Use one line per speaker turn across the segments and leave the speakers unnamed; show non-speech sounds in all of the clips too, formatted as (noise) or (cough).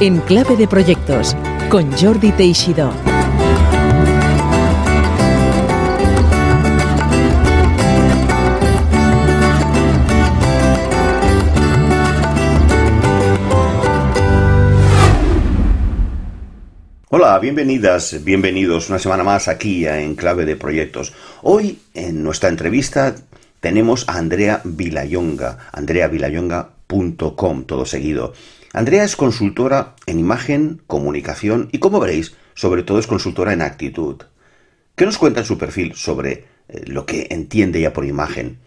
en Clave de Proyectos con Jordi Teixidó.
Hola, bienvenidas, bienvenidos una semana más aquí en Clave de Proyectos. Hoy en nuestra entrevista tenemos a Andrea Vilayonga, andreavilayonga.com, todo seguido. Andrea es consultora en imagen, comunicación y, como veréis, sobre todo es consultora en actitud. ¿Qué nos cuenta en su perfil sobre eh, lo que entiende ella por imagen?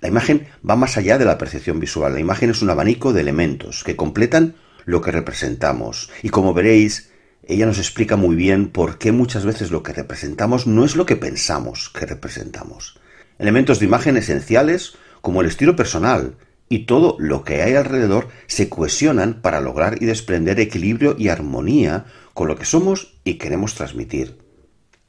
La imagen va más allá de la percepción visual. La imagen es un abanico de elementos que completan lo que representamos. Y como veréis, ella nos explica muy bien por qué muchas veces lo que representamos no es lo que pensamos que representamos. Elementos de imagen esenciales como el estilo personal y todo lo que hay alrededor se cohesionan para lograr y desprender equilibrio y armonía con lo que somos y queremos transmitir.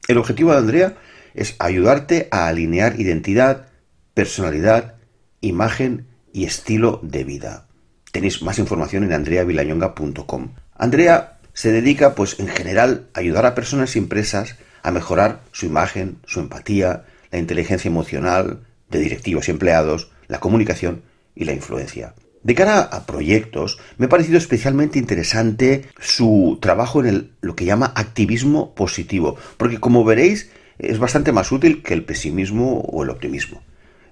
El objetivo de Andrea es ayudarte a alinear identidad, personalidad, imagen y estilo de vida. Tenéis más información en andreavilayonga.com. Andrea se dedica, pues en general, a ayudar a personas y empresas a mejorar su imagen, su empatía, la inteligencia emocional de directivos y empleados, la comunicación y la influencia. De cara a proyectos, me ha parecido especialmente interesante su trabajo en lo que llama activismo positivo, porque como veréis es bastante más útil que el pesimismo o el optimismo.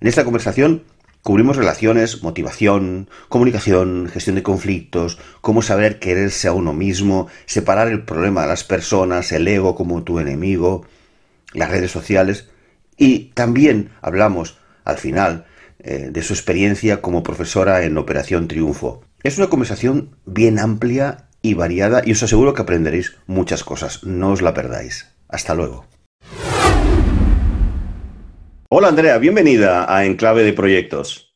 En esta conversación Cubrimos relaciones, motivación, comunicación, gestión de conflictos, cómo saber quererse a uno mismo, separar el problema de las personas, el ego como tu enemigo, las redes sociales y también hablamos al final eh, de su experiencia como profesora en Operación Triunfo. Es una conversación bien amplia y variada y os aseguro que aprenderéis muchas cosas. No os la perdáis. Hasta luego. Hola Andrea, bienvenida a Enclave de Proyectos.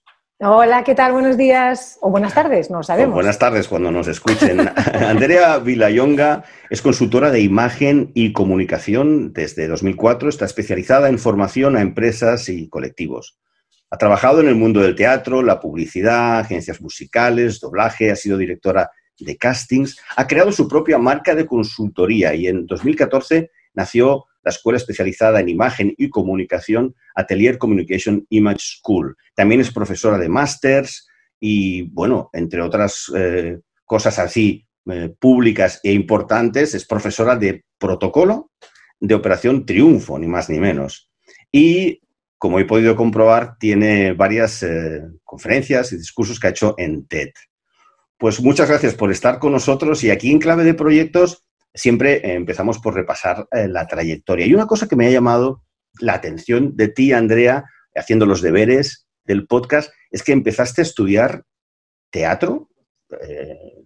Hola, ¿qué tal? Buenos días o buenas tardes, no sabemos.
buenas tardes cuando nos escuchen. (laughs) Andrea Vilayonga es consultora de imagen y comunicación desde 2004. Está especializada en formación a empresas y colectivos. Ha trabajado en el mundo del teatro, la publicidad, agencias musicales, doblaje, ha sido directora de castings, ha creado su propia marca de consultoría y en 2014 nació la escuela especializada en imagen y comunicación Atelier Communication Image School. También es profesora de másters y, bueno, entre otras eh, cosas así eh, públicas e importantes, es profesora de protocolo de Operación Triunfo, ni más ni menos. Y, como he podido comprobar, tiene varias eh, conferencias y discursos que ha hecho en TED. Pues muchas gracias por estar con nosotros y aquí en Clave de Proyectos siempre eh, empezamos por repasar eh, la trayectoria. Y una cosa que me ha llamado la atención de ti, Andrea, haciendo los deberes del podcast, es que empezaste a estudiar teatro,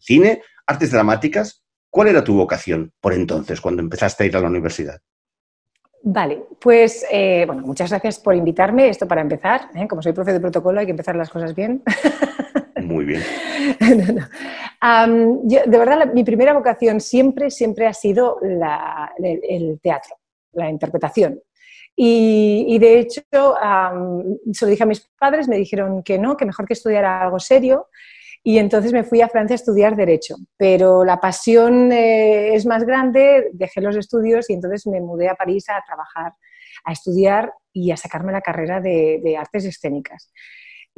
cine, artes dramáticas. ¿Cuál era tu vocación por entonces, cuando empezaste a ir a la universidad?
Vale, pues bueno, muchas gracias por invitarme. Esto para empezar, como soy profe de protocolo, hay que empezar las cosas bien. (laughs)
Muy bien.
de verdad, mi primera vocación siempre, siempre ha sido el, teatro, la interpretación. Y, de hecho, se lo dije a mis padres, me dijeron que no, que mejor que estudiara algo serio. Y entonces me fui a Francia a estudiar Derecho. Pero la pasión eh, es más grande, dejé los estudios y entonces me mudé a París a trabajar, a estudiar y a sacarme la carrera de artes escénicas.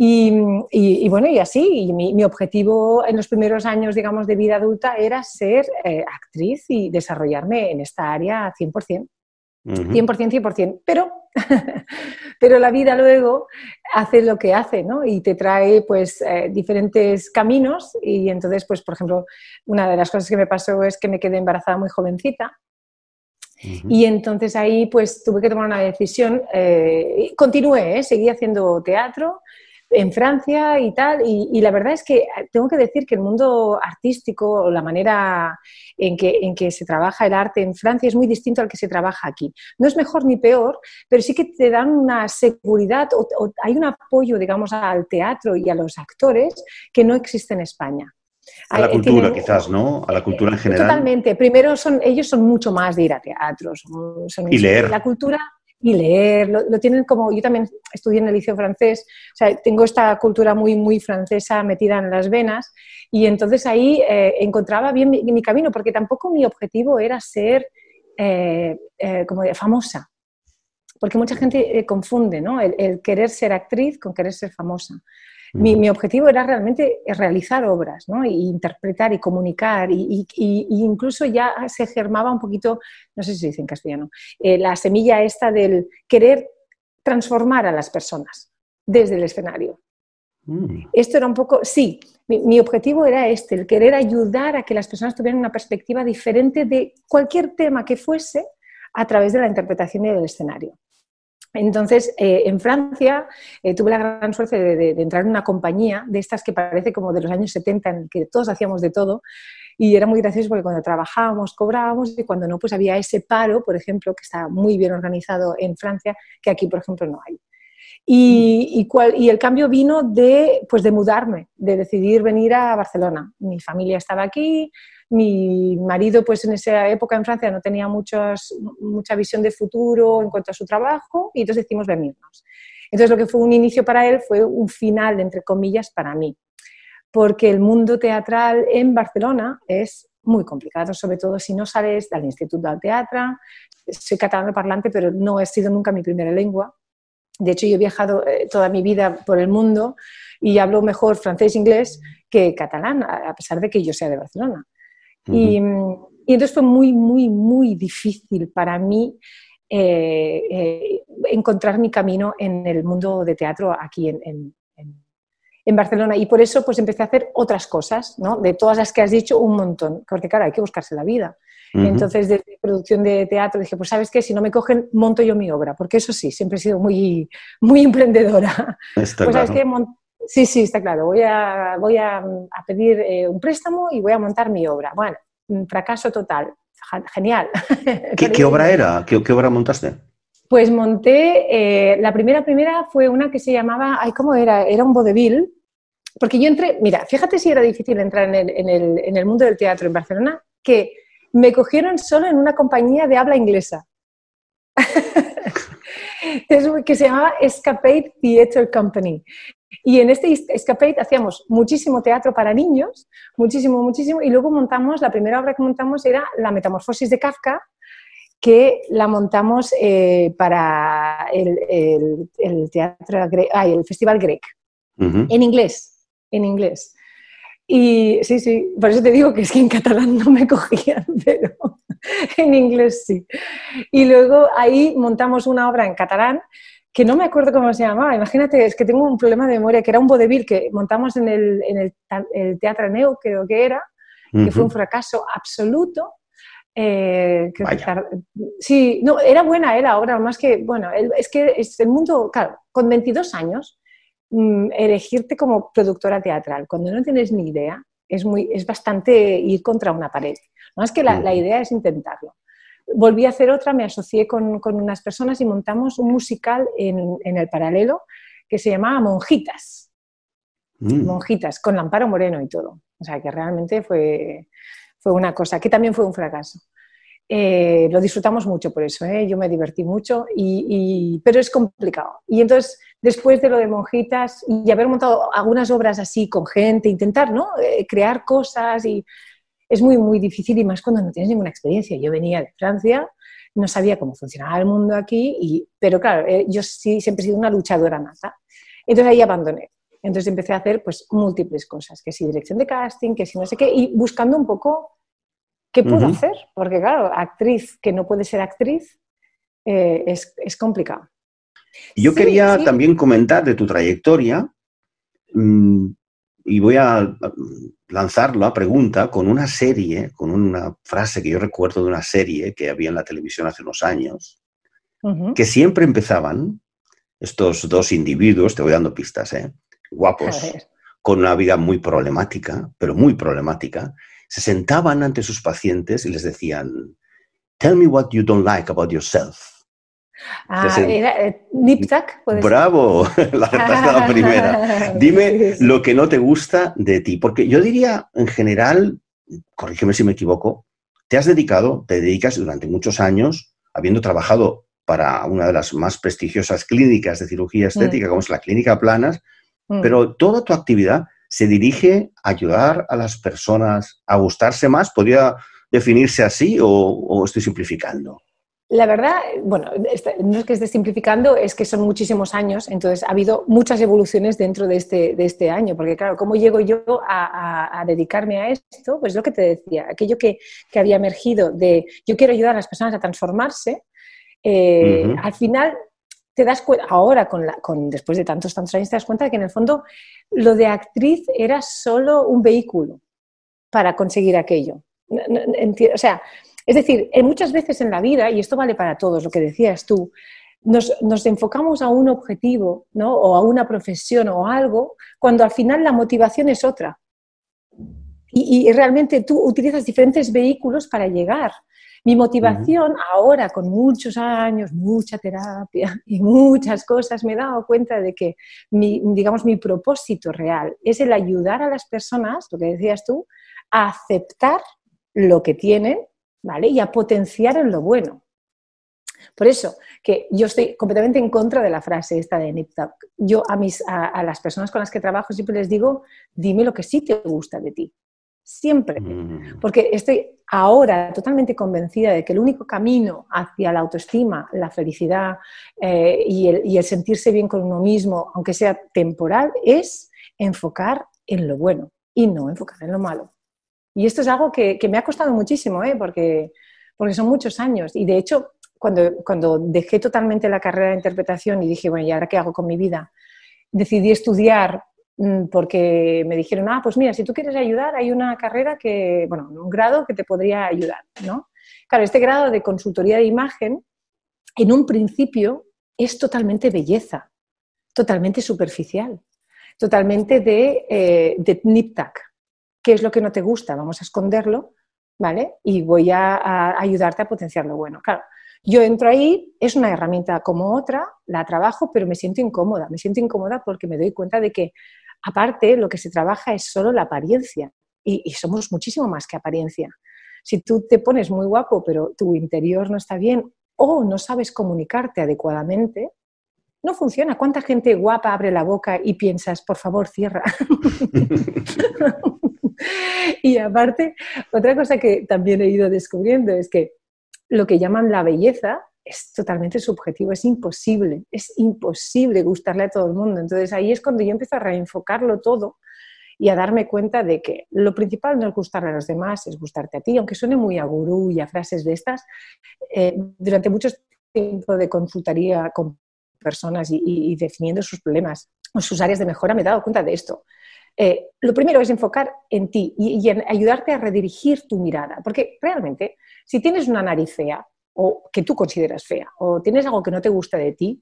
Y, bueno, y así, y mi, objetivo en los primeros años, digamos, de vida adulta era ser eh, actriz y desarrollarme en esta área 100%. 100%, 100%, pero, (laughs) pero la vida luego hace lo que hace, ¿no? Y te trae, pues, eh, diferentes caminos. Y entonces, pues, por ejemplo, una de las cosas que me pasó es que me quedé embarazada muy jovencita. Y entonces ahí, pues, tuve que tomar una decisión. Eh, continué, seguí haciendo teatro, en Francia y tal, y, la verdad es que eh, tengo que decir que el mundo artístico, la manera en que, en que se trabaja el arte en Francia es muy distinto al que se trabaja aquí. No es mejor ni peor, pero sí que te dan una seguridad o, hay un apoyo, digamos, al teatro y a los actores que no existe en España.
A la cultura, quizás, ¿no? A la cultura en general.
Totalmente. Primero, son, ellos son mucho más de ir a teatros.
y leer.
La cultura y leer, lo, tienen como, yo también estudié en el liceo francés, o sea, tengo esta cultura muy, muy francesa metida en las venas y entonces ahí eh, encontraba bien mi, camino, porque tampoco mi objetivo era ser eh, eh, como famosa, porque mucha gente confunde ¿no? el, querer ser actriz con querer ser famosa. Mi, objetivo era realmente realizar obras, ¿no? interpretar y comunicar, y, incluso ya se germaba un poquito, no sé si se dice en castellano, eh, la semilla esta del querer transformar a las personas desde el escenario. Mm. Esto era un poco, sí, mi, mi, objetivo era este, el querer ayudar a que las personas tuvieran una perspectiva diferente de cualquier tema que fuese a través de la interpretación y del escenario. Entonces, eh, en Francia eh, tuve la gran suerte de, entrar en una compañía de estas que parece como de los años 70, en que todos hacíamos de todo. Y era muy gracioso porque cuando trabajábamos, cobrábamos, y cuando no, pues había ese paro, por ejemplo, que está muy bien organizado en Francia, que aquí, por ejemplo, no hay. Y, y, el cambio vino de, pues de mudarme, de decidir venir a Barcelona. Mi familia estaba aquí, mi marido, pues en esa época en Francia no tenía mucha visión de futuro en cuanto a su trabajo y entonces decidimos venirnos. Entonces lo que fue un inicio para él fue un final, entre comillas, para mí, porque el mundo teatral en Barcelona es muy complicado, sobre todo si no sales del Instituto del Teatro. Soy catalano parlante, pero no he sido nunca mi primera lengua. De hecho, yo he viajado eh, toda mi vida por el mundo y hablo mejor francés e inglés que catalán, a pesar de que yo sea de Barcelona y, entonces fue muy, muy, muy difícil para mí eh, eh, encontrar mi camino en el mundo de teatro aquí en, en, en, Barcelona. Y por eso pues empecé a hacer otras cosas, ¿no? De todas las que has dicho, un montón. Porque claro, hay que buscarse la vida. Entonces, de producción de teatro, dije, pues sabes qué, si no me cogen, monto yo mi obra. Porque eso sí, siempre he sido muy, muy emprendedora.
Está pues sabes qué,
Sí, sí, está claro. Voy a, voy a, pedir eh, un préstamo y voy a montar mi obra. Bueno, un fracaso total. Genial. (laughs)
¿Qué, obra era? ¿Qué, obra montaste?
Pues monté, eh, la primera primera fue una que se llamaba, ay, ¿cómo era? Era un vodevil. Porque yo entré, mira, fíjate si era difícil entrar en el, en el, en el mundo del teatro en Barcelona, que me cogieron solo en una compañía de habla inglesa. (laughs) que se llamaba Escapade Theatre Company. Y en este Escapade hacíamos muchísimo teatro para niños, muchísimo, muchísimo, y luego montamos, la primera obra que montamos era La Metamorfosis de Kafka, que la montamos eh, para el, teatro, el Festival Grec, en inglés, en inglés. Y sí, sí, por eso te digo que es que en catalán no me (laughs) cogían, pero en inglés sí. Y luego ahí montamos una obra en catalán que no me acuerdo cómo se llamaba. Imagínate, es que tengo un problema de memoria, que era un vodevil que montamos en el, en el, Teatro Neo, creo que era, que fue un fracaso absoluto. Eh, sí, no, era buena, era ahora, más que, bueno, es que es el mundo, claro, con 22 años, mm, elegirte como productora teatral, cuando no tienes ni idea, es, muy, es bastante ir contra una pared. Más que la idea es intentarlo volví a hacer otra, me asocié con, unas personas y montamos un musical en, el paralelo que se llamaba Monjitas. Mm. Monjitas, con Lamparo Moreno y todo. O sea, que realmente fue, fue una cosa que también fue un fracaso. Eh, lo disfrutamos mucho por eso, ¿eh? yo me divertí mucho, y, pero es complicado. Y entonces, después de lo de Monjitas y haber montado algunas obras así con gente, intentar ¿no? Eh, crear cosas y es muy, muy difícil y más cuando no tienes ninguna experiencia. Yo venía de Francia, no sabía cómo funcionaba el mundo aquí, y, pero claro, eh, yo sí siempre he sido una luchadora nata. Entonces ahí abandoné. Entonces empecé a hacer pues múltiples cosas, que si dirección de casting, que si no sé qué, y buscando un poco qué puedo hacer, porque claro, actriz que no puede ser actriz eh, es, complicado.
Yo quería también comentar de tu trayectoria, mm, y voy a lanzar la pregunta con una serie, con una frase que yo recuerdo de una serie que había en la televisión hace unos años, que siempre empezaban estos dos individuos, te voy dando pistas, ¿eh? guapos, con una vida muy problemática, pero muy problemática, se sentaban ante sus pacientes y les decían, Tell me what you don't like about yourself.
Ah, era eh, Niptak.
Bravo, (laughs) la, la (laughs) primera. Dime lo que no te gusta de ti, porque yo diría en general, corrígeme si me equivoco, te has dedicado, te dedicas durante muchos años, habiendo trabajado para una de las más prestigiosas clínicas de cirugía mm. estética, como es la Clínica Planas, mm. pero toda tu actividad se dirige a ayudar a las personas a gustarse más. ¿Podría definirse así o estoy simplificando?
La verdad, bueno, no es que esté simplificando, es que son muchísimos años, entonces ha habido muchas evoluciones dentro de este, de este año, porque claro, ¿cómo llego yo a, dedicarme a esto? Pues lo que te decía, aquello que, había emergido de yo quiero ayudar a las personas a transformarse, eh, al final te das cuenta, ahora con, la, con después de tantos, tantos años, te das cuenta de que en el fondo lo de actriz era solo un vehículo para conseguir aquello. O sea, es decir, muchas veces en la vida, y esto vale para todos, lo que decías tú, nos, enfocamos a un objetivo ¿no? o a una profesión o algo, cuando al final la motivación es otra. Y, realmente tú utilizas diferentes vehículos para llegar. Mi motivación ahora, con muchos años, mucha terapia y muchas cosas, me he dado cuenta de que mi, digamos, mi propósito real es el ayudar a las personas, lo que decías tú, a aceptar lo que tienen ¿vale? Y a potenciar en lo bueno. Por eso, que yo estoy completamente en contra de la frase esta de NipTalk. Yo a, mis, a, las personas con las que trabajo siempre les digo, dime lo que sí te gusta de ti. Siempre. Mm. Porque estoy ahora totalmente convencida de que el único camino hacia la autoestima, la felicidad eh, y, el, y el sentirse bien con uno mismo, aunque sea temporal, es enfocar en lo bueno y no enfocar en lo malo. Y esto es algo que, me ha costado muchísimo, ¿eh? porque, porque son muchos años. Y de hecho, cuando, cuando dejé totalmente la carrera de interpretación y dije, bueno, ¿y ahora qué hago con mi vida? Decidí estudiar mm, porque me dijeron, ah, pues mira, si tú quieres ayudar, hay una carrera que, bueno, un grado que te podría ayudar, ¿no? Claro, este grado de consultoría de imagen, en un principio, es totalmente belleza, totalmente superficial, totalmente de, eh, de nip-tac, qué es lo que no te gusta, vamos a esconderlo, ¿vale? Y voy a, ayudarte a potenciar lo bueno. Claro, yo entro ahí, es una herramienta como otra, la trabajo, pero me siento incómoda. Me siento incómoda porque me doy cuenta de que, aparte, lo que se trabaja es solo la apariencia. Y, somos muchísimo más que apariencia. Si tú te pones muy guapo, pero tu interior no está bien o no sabes comunicarte adecuadamente, no funciona. ¿Cuánta gente guapa abre la boca y piensas, por favor, cierra? (laughs) (laughs) y aparte, otra cosa que también he ido descubriendo es que lo que llaman la belleza es totalmente subjetivo, es imposible, es imposible gustarle a todo el mundo. Entonces ahí es cuando yo empiezo a reenfocarlo todo y a darme cuenta de que lo principal no es gustarle a los demás, es gustarte a ti, aunque suene muy a gurú y a frases de estas. Eh, durante mucho tiempo de consultaría con personas y definiendo sus problemas o sus áreas de mejora me he dado cuenta de esto. Eh, lo primero es enfocar en ti y, en ayudarte a redirigir tu mirada, porque realmente si tienes una nariz fea o que tú consideras fea o tienes algo que no te gusta de ti,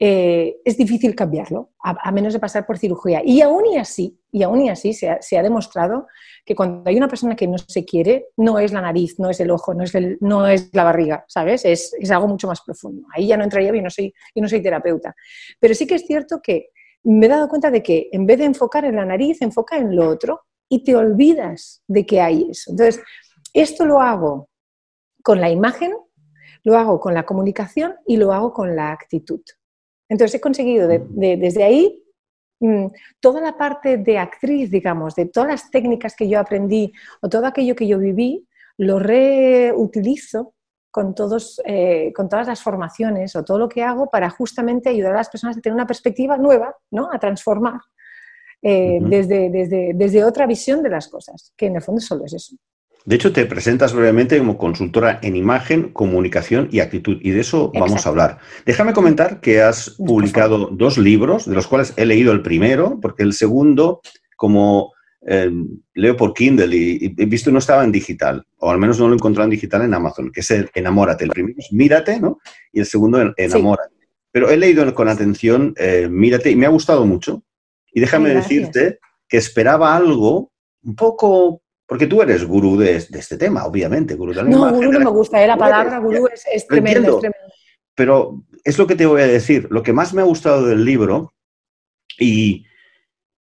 eh, es difícil cambiarlo, a, menos de pasar por cirugía. Y aún y así, y aún y así se ha, demostrado que cuando hay una persona que no se quiere, no es la nariz, no es el ojo, no es, no es la barriga, ¿sabes? Es, algo mucho más profundo. Ahí ya no entraría, yo no no soy terapeuta. Pero sí que es cierto que me he dado cuenta de que en vez de enfocar en la nariz, enfoca en lo otro y te olvidas de que hay eso. Entonces, esto lo hago con la imagen, lo hago con la comunicación y lo hago con la actitud. Entonces, he conseguido desde ahí mm, toda la parte de actriz, digamos, de todas las técnicas que yo aprendí o todo aquello que yo viví, lo reutilizo con, todos, eh, con todas las formaciones o todo lo que hago para justamente ayudar a las personas a tener una perspectiva nueva, ¿no? a transformar eh, desde, desde, desde otra visión de las cosas, que en el fondo solo es eso.
De hecho, te presentas brevemente como consultora en imagen, comunicación y actitud, y de eso vamos a hablar. Déjame comentar que has publicado dos libros, de los cuales he leído el primero, porque el segundo, como eh, leo por Kindle y, he visto no estaba en digital, o al menos no lo he encontrado en digital en Amazon, que es el Enamórate. El primero es Mírate, ¿no? Y el segundo, Enamórate. Pero he leído con atención eh, Mírate y me ha gustado mucho. Y déjame decirte que esperaba algo un poco porque tú eres gurú de, este tema, obviamente. Gurú de
no, gurú no me gusta, ¿eh? la palabra gurú es, es tremendo,
Pero es lo que te voy a decir. Lo que más me ha gustado del libro, y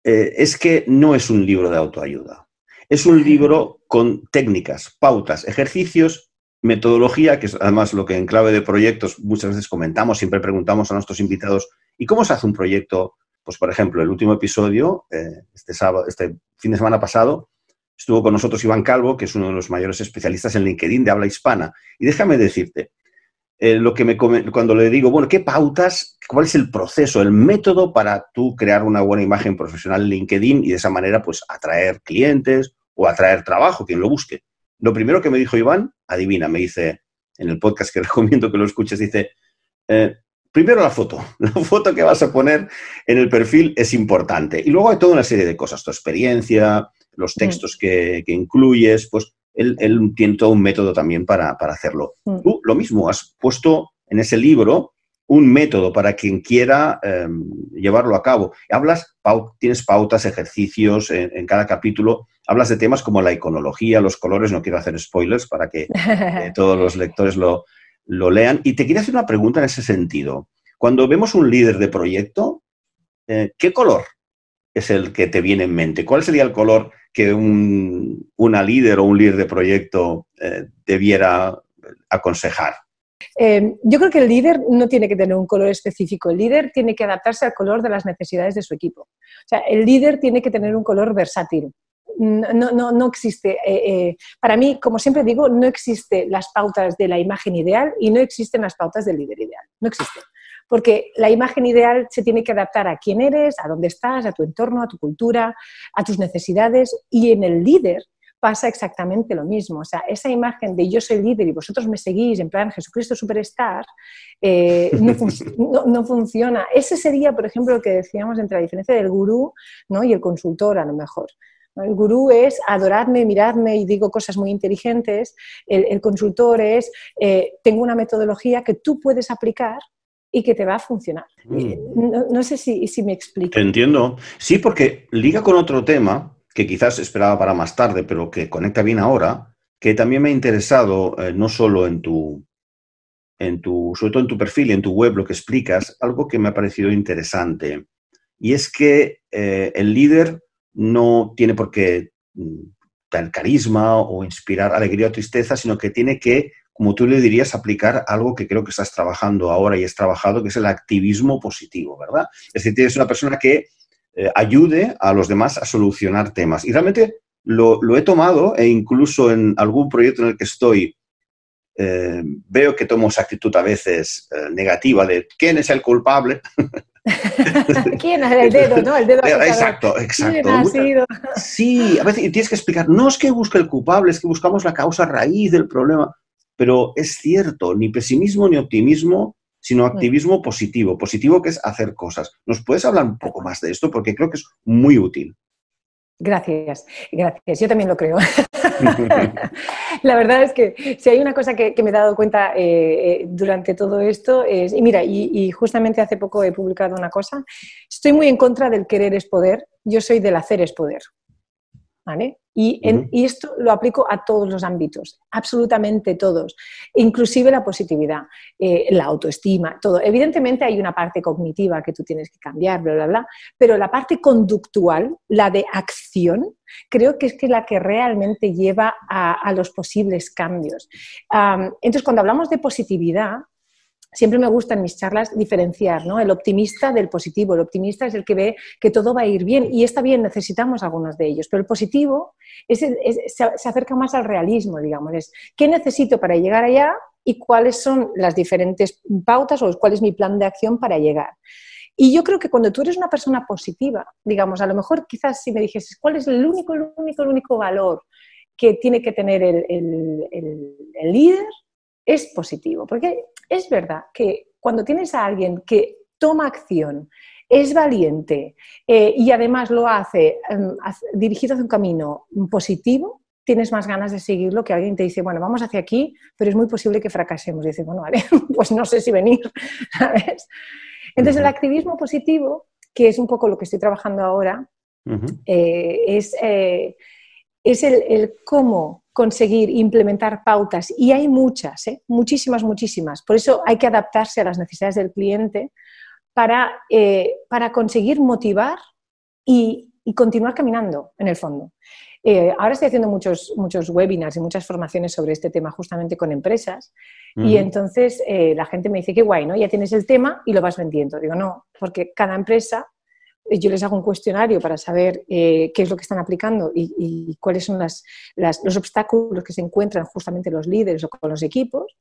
eh, es que no es un libro de autoayuda. Es un libro con técnicas, pautas, ejercicios metodología, que es además lo que en clave de proyectos muchas veces comentamos, siempre preguntamos a nuestros invitados, ¿y cómo se hace un proyecto? Pues, por ejemplo, el último episodio, eh, este, sábado, este fin de semana pasado, estuvo con nosotros Iván Calvo, que es uno de los mayores especialistas en LinkedIn de habla hispana. Y déjame decirte, eh, lo que me cuando le digo, bueno, ¿qué pautas, cuál es el proceso, el método para tú crear una buena imagen profesional en LinkedIn y de esa manera, pues, atraer clientes o atraer trabajo, quien lo busque? Lo primero que me dijo Iván, adivina, me dice en el podcast que (laughs) recomiendo que lo escuches, dice, eh, primero la foto. (laughs) La foto que vas a poner en el perfil es importante. Y luego hay toda una serie de cosas, tu experiencia, los mm. textos que, incluyes, pues él, tiene todo un método también para, hacerlo. Mm. Tú lo mismo, has puesto en ese libro un método para quien quiera em, llevarlo a cabo. Hablas, tienes pautas, ejercicios en, cada capítulo, hablas de temas como la iconología, los colores, no quiero hacer spoilers para que (laughs) eh, todos los lectores lo, lean. Y te quería hacer una pregunta en ese sentido. Cuando vemos un líder de proyecto, eh, ¿qué color es el que te viene en mente? ¿Cuál sería el color que un, una líder o un líder de proyecto eh, debiera aconsejar?
Eh, yo creo que el líder no tiene que tener un color específico, el líder tiene que adaptarse al color de las necesidades de su equipo. O sea, el líder tiene que tener un color versátil. No, no, no existe, eh, para mí, como siempre digo, no existen las pautas de la imagen ideal y no existen las pautas del líder ideal. No existen. Porque la imagen ideal se tiene que adaptar a quién eres, a dónde estás, a tu entorno, a tu cultura, a tus necesidades. Y en el líder pasa exactamente lo mismo. O sea, esa imagen de yo soy líder y vosotros me seguís en plan Jesucristo Superstar, eh, no, (laughs) funciona. Ese sería, por ejemplo, lo que decíamos entre la diferencia del gurú ¿no? y el consultor, a lo mejor. El gurú es adoradme, miradme y digo cosas muy inteligentes. El, consultor es eh, tengo una metodología que tú puedes aplicar y que te va a funcionar. Mm. No, sé si, si me explico.
entiendo. Sí, porque liga con otro tema que quizás esperaba para más tarde, pero que conecta bien ahora, que también me ha interesado eh, no solo en tu, en tu, sobre todo en tu perfil y en tu web, lo que explicas, algo que me ha parecido interesante. Y es que eh, el líder no tiene por qué mm, dar carisma o inspirar alegría o tristeza, sino que tiene que, como tú le dirías, aplicar algo que creo que estás trabajando ahora y has trabajado, que es el activismo positivo, ¿verdad? Es decir, tienes una persona que eh, ayude a los demás a solucionar temas. Y realmente lo, he tomado e incluso en algún proyecto en el que estoy, eh, veo que tomo esa actitud a veces eh, negativa de quién es el culpable. (laughs)
¿Quién es el dedo, no? El dedo (laughs)
exacto, exacto. Sí, a veces tienes que explicar, no es que busque el culpable, es que buscamos la causa raíz del problema. Pero es cierto, ni pesimismo ni optimismo sino activismo positivo, positivo que es hacer cosas. ¿Nos puedes hablar un poco más de esto? Porque creo que es muy útil.
Gracias, gracias. Yo también lo creo. (laughs) la verdad es que si hay una cosa que, me he dado cuenta eh, eh, durante todo esto es, y mira, y, justamente hace poco he publicado una cosa, estoy muy en contra del querer es poder, yo soy del hacer es poder. ¿Vale? Y, esto lo aplico a todos los ámbitos, absolutamente todos, inclusive la positividad, eh, la autoestima, todo. Evidentemente hay una parte cognitiva que tú tienes que cambiar, bla, bla, bla, pero la parte conductual, la de acción, creo que es que la que realmente lleva a, los posibles cambios. entonces, cuando hablamos de positividad, siempre me gusta en mis charlas diferenciar, ¿no? El optimista del positivo. El optimista es el que ve que todo va a ir bien y está bien, necesitamos algunos de ellos, pero el positivo se, acerca más al realismo, digamos. Es qué necesito para llegar allá y cuáles son las diferentes pautas o cuál es mi plan de acción para llegar. Y yo creo que cuando tú eres una persona positiva, digamos, a lo mejor quizás si me dijes, ¿cuál es el único, el único, el único valor que tiene que tener el, el líder? Es positivo, porque es verdad que cuando tienes a alguien que toma acción, es valiente eh, y además lo hace em, dirigido hacia un camino positivo, tienes más ganas de seguirlo que alguien te dice, bueno, vamos hacia aquí, pero es muy posible que fracasemos. Y dices, bueno, vale, (laughs) pues no sé si venir, (laughs) ¿sabes? Entonces, el activismo positivo, que es un poco lo que estoy trabajando ahora, eh, es, eh, es el, cómo conseguir implementar pautas, y hay muchas, ¿eh? muchísimas, muchísimas. Por eso hay que adaptarse a las necesidades del cliente para, eh, para conseguir motivar y y continuar caminando en el fondo. Eh, ahora estoy haciendo muchos, muchos webinars y muchas formaciones sobre este tema justamente con empresas y entonces eh, la gente me dice, qué guay, ¿no? Ya tienes el tema y lo vas vendiendo. Digo, no, porque cada empresa, yo les hago un cuestionario para saber qué es lo que están aplicando y, cuáles son las, los obstáculos que se encuentran justamente los líderes o con los equipos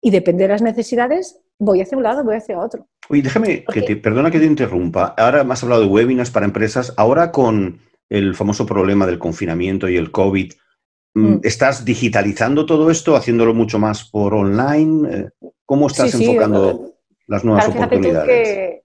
y depende de las necesidades, voy hacia un lado, voy hacia otro.
Oye, déjame, que te, perdona que te interrumpa. Ahora me has hablado de webinars para empresas. Ahora con el famoso problema del confinamiento y el COVID, mm, mm. ¿estás digitalizando todo esto, haciéndolo mucho más por online? Eh, ¿Cómo estás enfocando las nuevas oportunidades?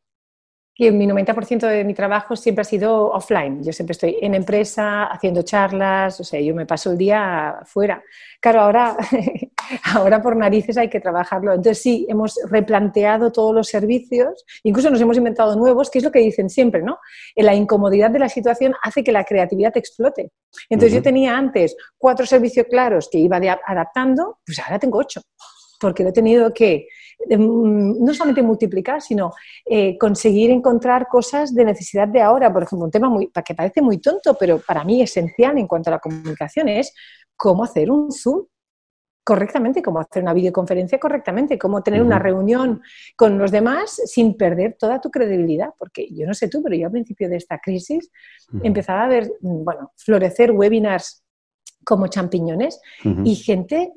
Que mi 90% de mi trabajo siempre ha sido offline. Yo siempre estoy en empresa, haciendo charlas, o sea, yo me paso el día fuera. Claro, ahora, (laughs) ahora por narices hay que trabajarlo. Entonces sí, hemos replanteado todos los servicios, incluso nos hemos inventado nuevos, que es lo que dicen siempre, ¿no? La incomodidad de la situación hace que la creatividad explote. Entonces yo tenía antes cuatro servicios claros que iba adaptando, pues ahora tengo ocho porque lo he tenido que no solamente multiplicar, sino eh, conseguir encontrar cosas de necesidad de ahora. Por ejemplo, un tema muy, que parece muy tonto, pero para mí esencial en cuanto a la comunicación es cómo hacer un Zoom correctamente, cómo hacer una videoconferencia correctamente, cómo tener una reunión con los demás sin perder toda tu credibilidad. Porque yo no sé tú, pero yo al principio de esta crisis empezaba a ver, mm, bueno, florecer webinars como champiñones y gente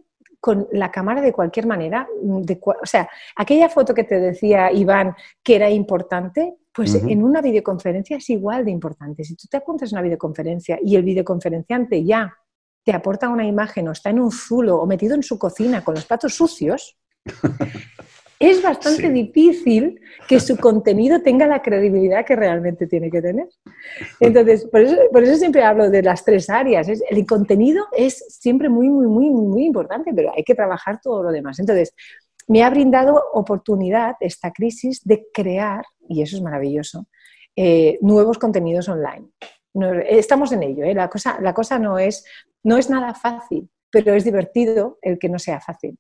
con la cámara de cualquier manera. Mm, o sea, aquella foto que te decía Iván que era importante, pues en una videoconferencia es igual de importante. Si tú te apuntas a una videoconferencia y el videoconferenciante ya te aporta una imagen o está en un zulo o metido en su cocina con los platos sucios, (laughs) es bastante difícil que su (laughs) contenido tenga la credibilidad que realmente tiene que tener. Entonces, por eso, siempre hablo de las tres áreas. El contenido es siempre muy, muy, muy, muy importante, pero hay que trabajar todo lo demás. Entonces, me ha brindado oportunidad esta crisis de crear, y eso es maravilloso, eh, nuevos contenidos online. estamos en ello, ¿eh? la, cosa, la cosa no es, no es nada fácil, pero es divertido el que no sea fácil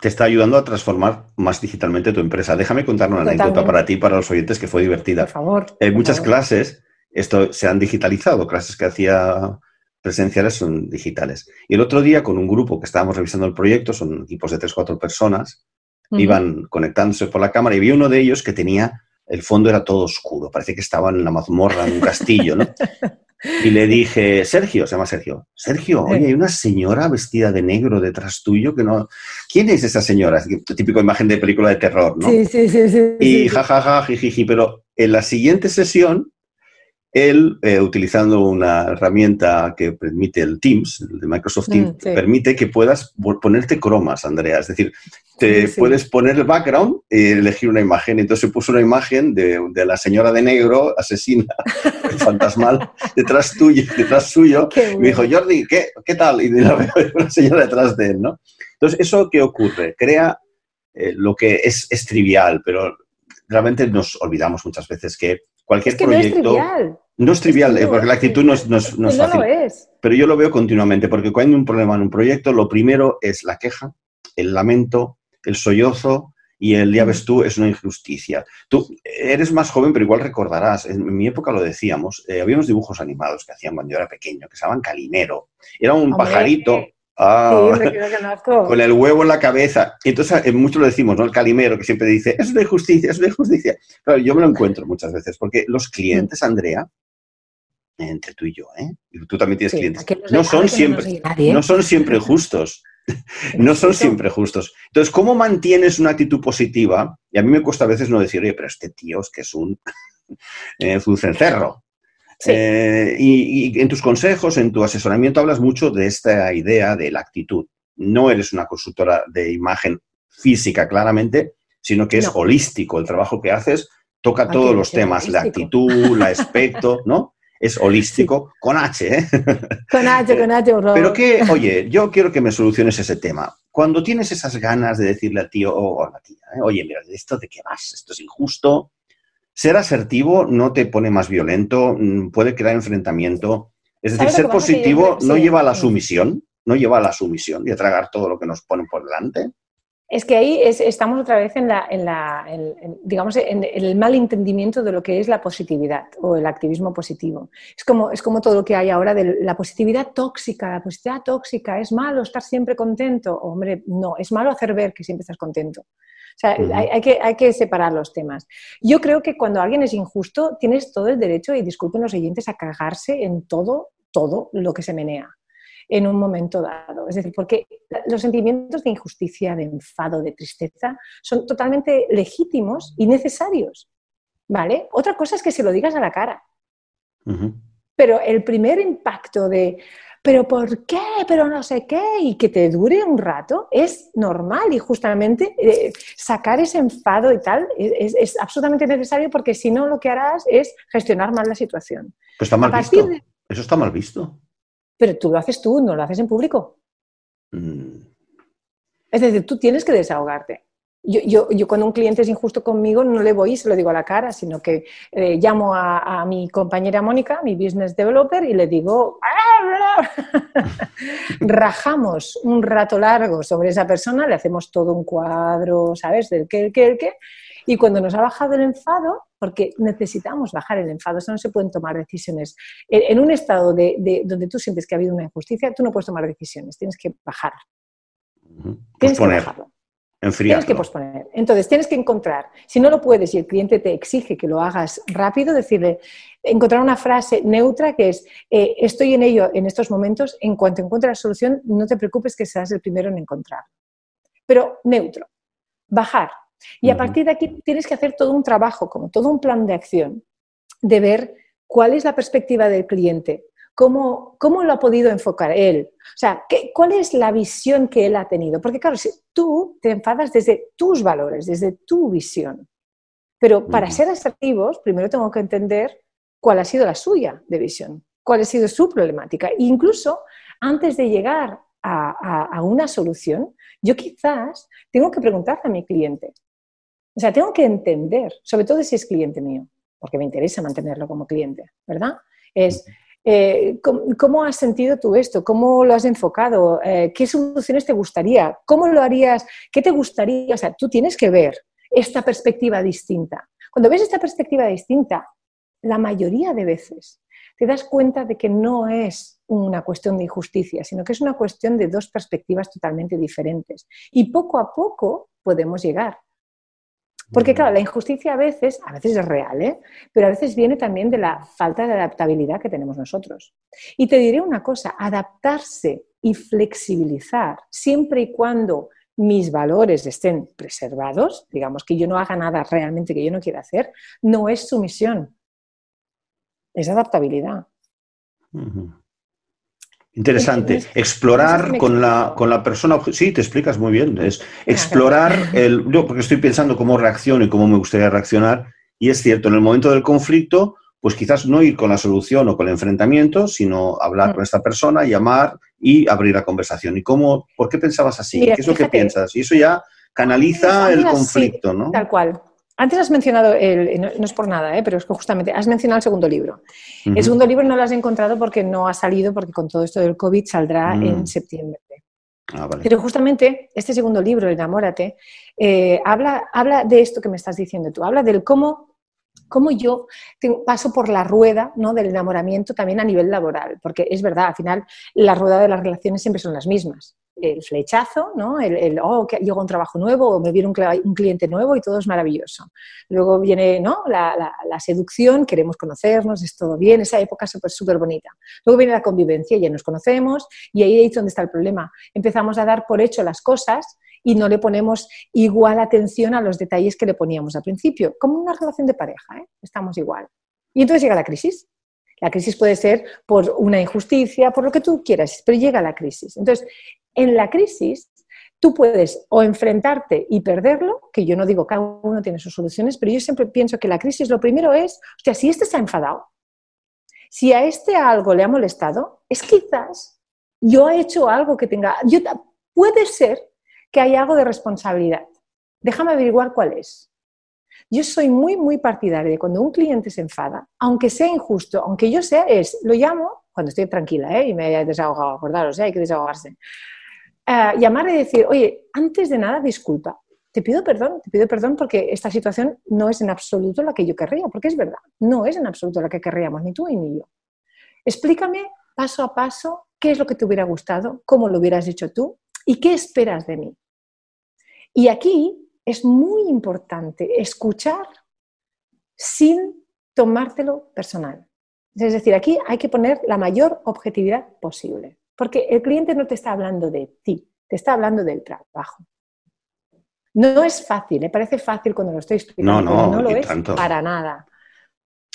te está ayudando a transformar más digitalmente tu empresa. Déjame contar una anécdota para ti, para los oyentes, que fue divertida.
Por favor.
En muchas clases esto se han digitalizado, clases que hacía presenciales son digitales. Y el otro día con un grupo que estábamos revisando el proyecto, son equipos de tres, cuatro personas, iban conectándose por la cámara y vi uno de ellos que tenía, el fondo era todo oscuro, parece que estaba en la mazmorra, en un castillo, ¿no? (laughs) Y le dije, Sergio, se llama Sergio, Sergio, oye, hay una señora vestida de negro detrás tuyo que no... ¿Quién es esa señora? Típico imagen de película de terror, ¿no?
Sí, sí, sí. sí
y jajaja, jijiji, pero en la siguiente sesión él, eh, utilizando una herramienta que permite el Teams, el de Microsoft Teams, mm, permite que puedas ponerte cromas, Andrea. Es decir, te puedes poner el background y elegir una imagen. Entonces se puso una imagen de, la señora de negro, asesina, (laughs) fantasmal, detrás tuyo, detrás suyo. y me dijo, Jordi, ¿qué, ¿qué tal? Y la veo una señora detrás de él, ¿no? Entonces, ¿eso qué ocurre? Crea eh, lo que es, es trivial, pero realmente nos olvidamos muchas veces que cualquier proyecto... No es trivial, eh, porque la actitud no es, no es, no es fácil. Pero yo lo veo continuamente, porque cuando hay un problema en un proyecto, lo primero es la queja, el lamento, el sollozo y el ya ves tú, es una injusticia. Tú eres más joven, pero igual recordarás, en mi época lo decíamos, eh, había unos dibujos animados que hacían cuando yo era pequeño, que se llamaban Calimero. Era un pajarito Ah, (laughs) con el huevo en la cabeza. Entonces eh, mucho lo decimos, ¿no? El calimero que siempre dice, es de justicia, es de justicia. Pero yo me lo encuentro muchas veces, porque los clientes. Andrea, entre tú y yo, ¿eh? Y tú también tienes clientes, no son, siempre, no, son siempre justos. no son siempre justos. Entonces, ¿cómo mantienes una actitud positiva? Y a mí me cuesta a veces no decir, oye, pero este tío es que es un, (laughs) es un cencerro. Eh, y, en tus consejos, en tu asesoramiento, hablas mucho de esta idea de la actitud. No eres una consultora de imagen física, claramente, sino que es holístico. El trabajo que haces toca todos los temas, la actitud, el (laughs) aspecto, ¿no? Es holístico, con H, ¿eh? (laughs)
Con H, con H, horror.
Pero que, oye, yo quiero que me soluciones ese tema. Cuando tienes esas ganas de decirle al tío o a la tía, ¿eh? oye, mira, ¿esto de qué vas? Esto es injusto, ser asertivo no te pone más violento, mm, puede crear enfrentamiento. Es decir, ser positivo no lleva a la sumisión, no lleva a la sumisión y a tragar todo lo que nos ponen por delante.
Es que ahí estamos otra vez en, la, en, la, digamos, en, el mal entendimiento de lo que es la positividad o el activismo positivo. Es como, es como todo lo que hay ahora de la positividad tóxica. La positividad tóxica es malo estar siempre contento. Hombre, no, es malo hacer ver que siempre estás contento. O sea, hay, que, hay que separar los temas. Yo creo que cuando alguien es injusto, tienes todo el derecho, y disculpen los oyentes, a cagarse en todo, todo lo que se menea en un momento dado. Es decir, porque los sentimientos de injusticia, de enfado, de tristeza son totalmente legítimos y necesarios. ¿Vale? Otra cosa es que se lo digas a la cara. Pero el primer impacto de, pero ¿por qué? Pero no sé qué, y que te dure un rato, es normal y justamente eh, sacar ese enfado y tal es, absolutamente necesario porque si no lo que harás es gestionar mal la situación.
Pues está mal visto. Eso está mal visto
pero tú lo haces tú, no lo haces en público. Mm. Es decir, tú tienes que desahogarte. Yo, yo, cuando un cliente es injusto conmigo no le voy y se lo digo a la cara, sino que eh, llamo a, mi compañera Mónica, mi business developer, y le digo, (laughs) rajamos un rato largo sobre esa persona, le hacemos todo un cuadro, ¿sabes? Del qué, el qué, el qué. Y cuando nos ha bajado el enfado, porque necesitamos bajar el enfado, eso no se pueden tomar decisiones. En, un estado de, donde tú sientes que ha habido una injusticia, tú no puedes tomar decisiones, tienes que bajar. Tienes que bajarlo. Tienes que posponer. Entonces, tienes que encontrar, si no lo puedes y el cliente te exige que lo hagas rápido, decirle, encontrar una frase neutra que es, eh, estoy en ello en estos momentos, en cuanto encuentre la solución, no te preocupes que serás el primero en encontrar. Pero neutro, bajar, y a partir de aquí tienes que hacer todo un trabajo, como todo un plan de acción, de ver cuál es la perspectiva del cliente, cómo, cómo lo ha podido enfocar él, o sea, ¿qué, cuál es la visión que él ha tenido. Porque claro, si tú te enfadas desde tus valores, desde tu visión. Pero para ser asertivos, primero tengo que entender cuál ha sido la suya de visión, cuál ha sido su problemática. E incluso antes de llegar a, a, una solución, yo quizás tengo que preguntarle a mi cliente, o sea, tengo que entender, sobre todo si es cliente mío, porque me interesa mantenerlo como cliente, ¿verdad? Es, eh, ¿cómo, has sentido tú esto? ¿Cómo lo has enfocado? Eh, ¿Qué soluciones te gustaría? ¿Cómo lo harías? ¿Qué te gustaría? O sea, tú tienes que ver esta perspectiva distinta. Cuando ves esta perspectiva distinta, la mayoría de veces te das cuenta de que no es una cuestión de injusticia, sino que es una cuestión de dos perspectivas totalmente diferentes. Y poco a poco podemos llegar porque claro, la injusticia a veces, a veces es real, ¿eh? pero a veces viene también de la falta de adaptabilidad que tenemos nosotros. Y te diré una cosa, adaptarse y flexibilizar siempre y cuando mis valores estén preservados, digamos que yo no haga nada realmente que yo no quiera hacer, no es sumisión, es adaptabilidad.
Interesante. Explorar con la, con la persona. Sí, te explicas muy bien. Es explorar el. Yo, porque estoy pensando cómo reacciono y cómo me gustaría reaccionar. Y es cierto, en el momento del conflicto, pues quizás no ir con la solución o con el enfrentamiento, sino hablar mm. con esta persona, llamar y abrir la conversación. ¿Y cómo? ¿Por qué pensabas así? ¿Qué es lo que piensas? Y eso ya canaliza el conflicto, ¿no?
Tal cual. Antes has mencionado, el, no, es por nada, ¿eh? pero es que justamente has mencionado el segundo libro. El segundo libro no lo has encontrado porque no ha salido, porque con todo esto del COVID saldrá mm. en septiembre. Ah, pero justamente este segundo libro, Enamórate, eh, habla, habla de esto que me estás diciendo tú, habla del cómo, cómo yo paso por la rueda ¿no? del enamoramiento también a nivel laboral, porque es verdad, al final la rueda de las relaciones siempre son las mismas el flechazo, ¿no? El, oh, que llega un trabajo nuevo o me viene un, cliente nuevo y todo es maravilloso. Luego viene ¿no? la, seducción, queremos conocernos, es todo bien, esa época es súper bonita. Luego viene la convivencia, ya nos conocemos y ahí es donde está el problema. Empezamos a dar por hecho las cosas y no le ponemos igual atención a los detalles que le poníamos al principio, como una relación de pareja, ¿eh? estamos igual. Y entonces llega la crisis. La crisis puede ser por una injusticia, por lo que tú quieras, pero llega la crisis. Entonces, en la crisis, tú puedes o enfrentarte y perderlo, que yo no digo cada uno tiene sus soluciones, pero yo siempre pienso que la crisis lo primero es, o sea, si este se ha enfadado, si a este algo le ha molestado, es quizás yo he hecho algo que tenga, puede ser que haya algo de responsabilidad. Déjame averiguar cuál es. Yo soy muy, muy partidaria de cuando un cliente se enfada, aunque sea injusto, aunque yo sea, es, lo llamo cuando estoy tranquila ¿eh? y me he desahogado, acordaros, ¿eh? hay que desahogarse eh, llamar y decir, oye, antes de nada, disculpa, te pido perdón, te pido perdón porque esta situación no es en absoluto la que yo querría, porque es verdad, no es en absoluto la que querríamos, ni tú ni yo. Explícame paso a paso qué es lo que te hubiera gustado, cómo lo hubieras hecho tú y qué esperas de mí. Y aquí es muy importante escuchar sin tomártelo personal. Es decir, aquí hay que poner la mayor objetividad posible, porque el cliente no te está hablando de ti, te está hablando del trabajo. No es fácil, me parece fácil cuando lo estoy explicando,
no,
no, lo es para nada.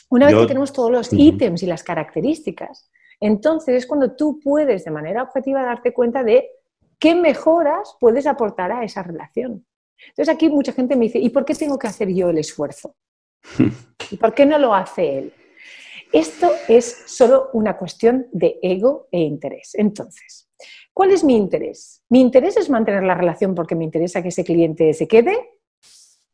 Una vez que tenemos todos los ítems y las características, entonces es cuando tú puedes de manera objetiva darte cuenta de qué mejoras puedes aportar a esa relación. Entonces aquí mucha gente me dice, ¿y por qué tengo que hacer yo el esfuerzo? (laughs) ¿Y por qué no lo hace él? Esto es solo una cuestión de ego e interés. Entonces, ¿cuál es mi interés? ¿Mi interés es mantener la relación porque me interesa que ese cliente se quede?